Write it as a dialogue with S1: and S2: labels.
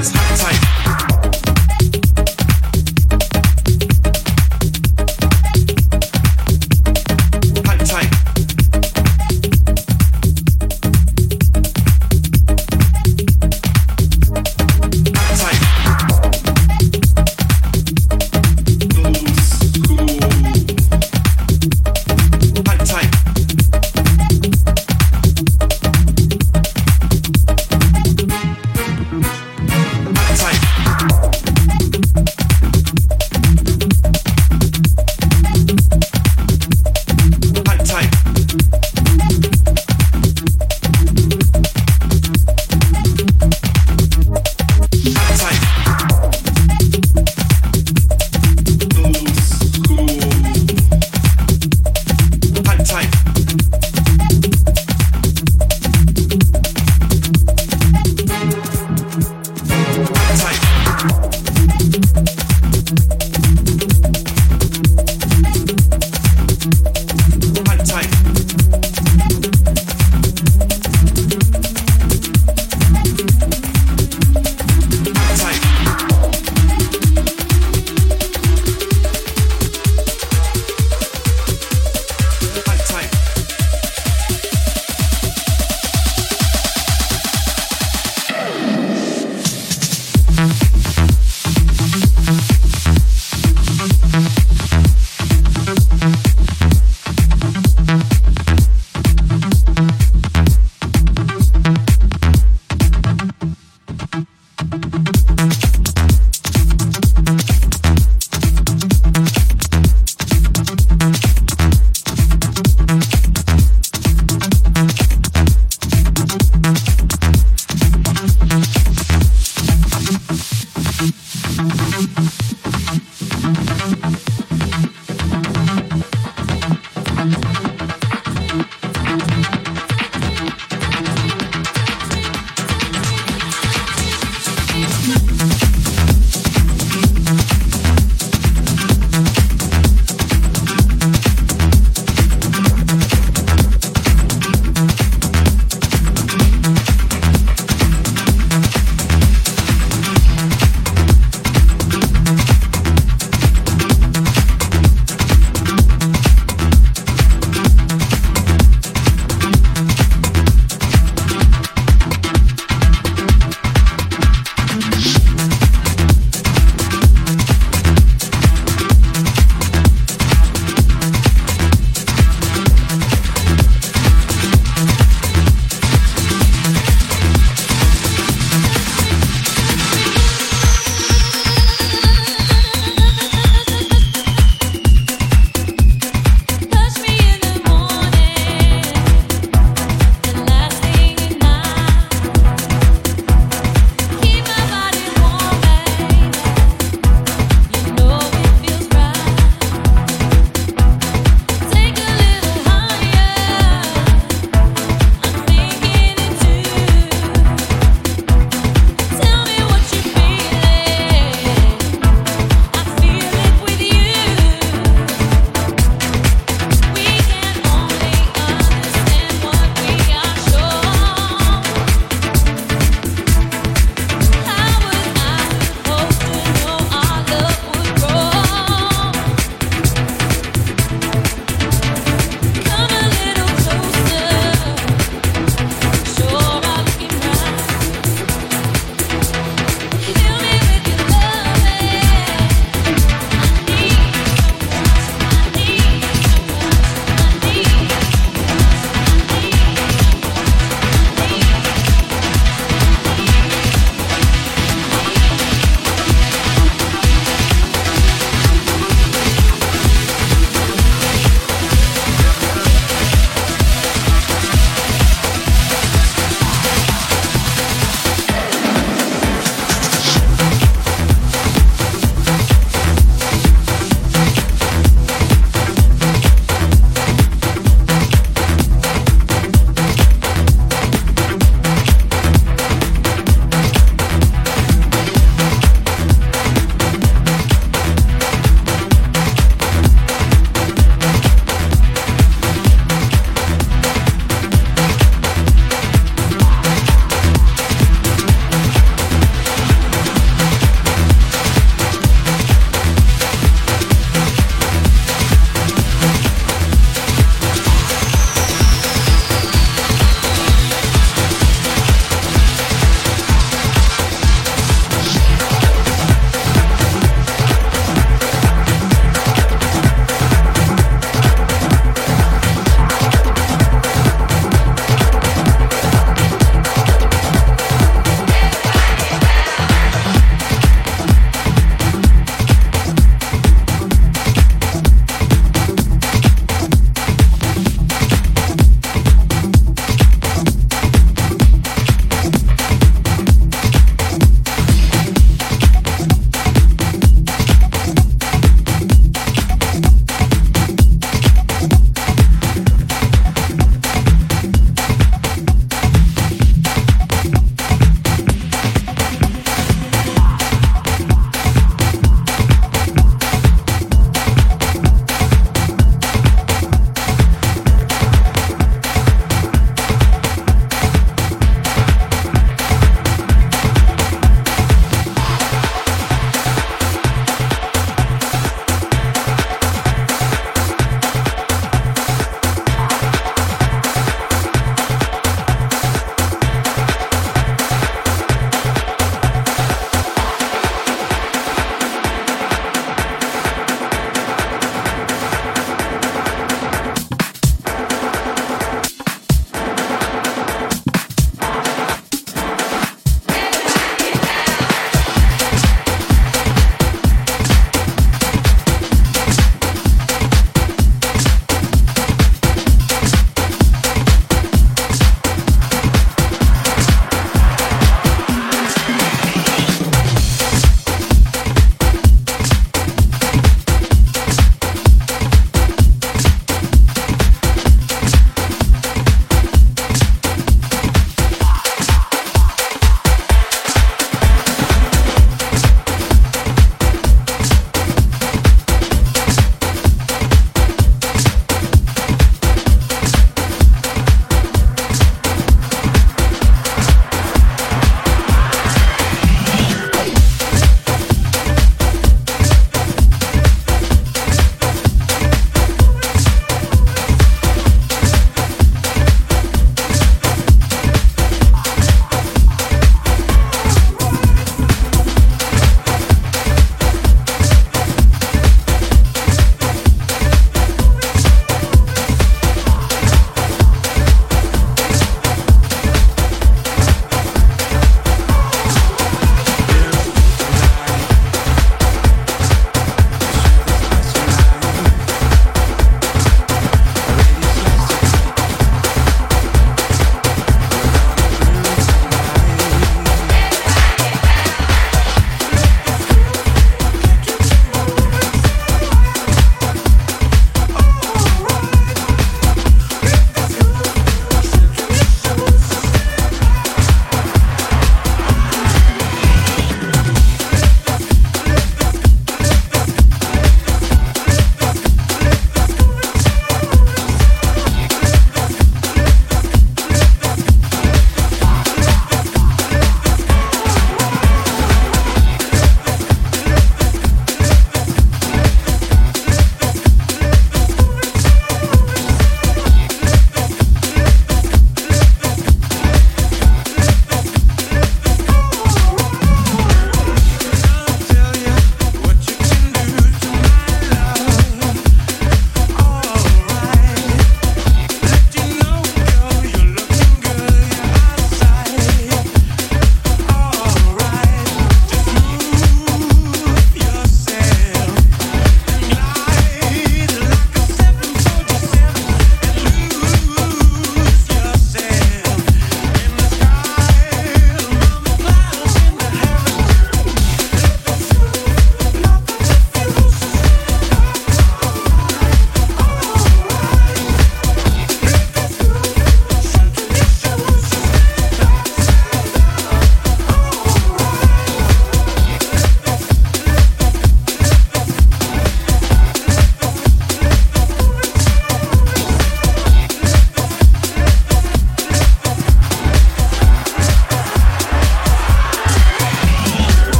S1: It's hot type.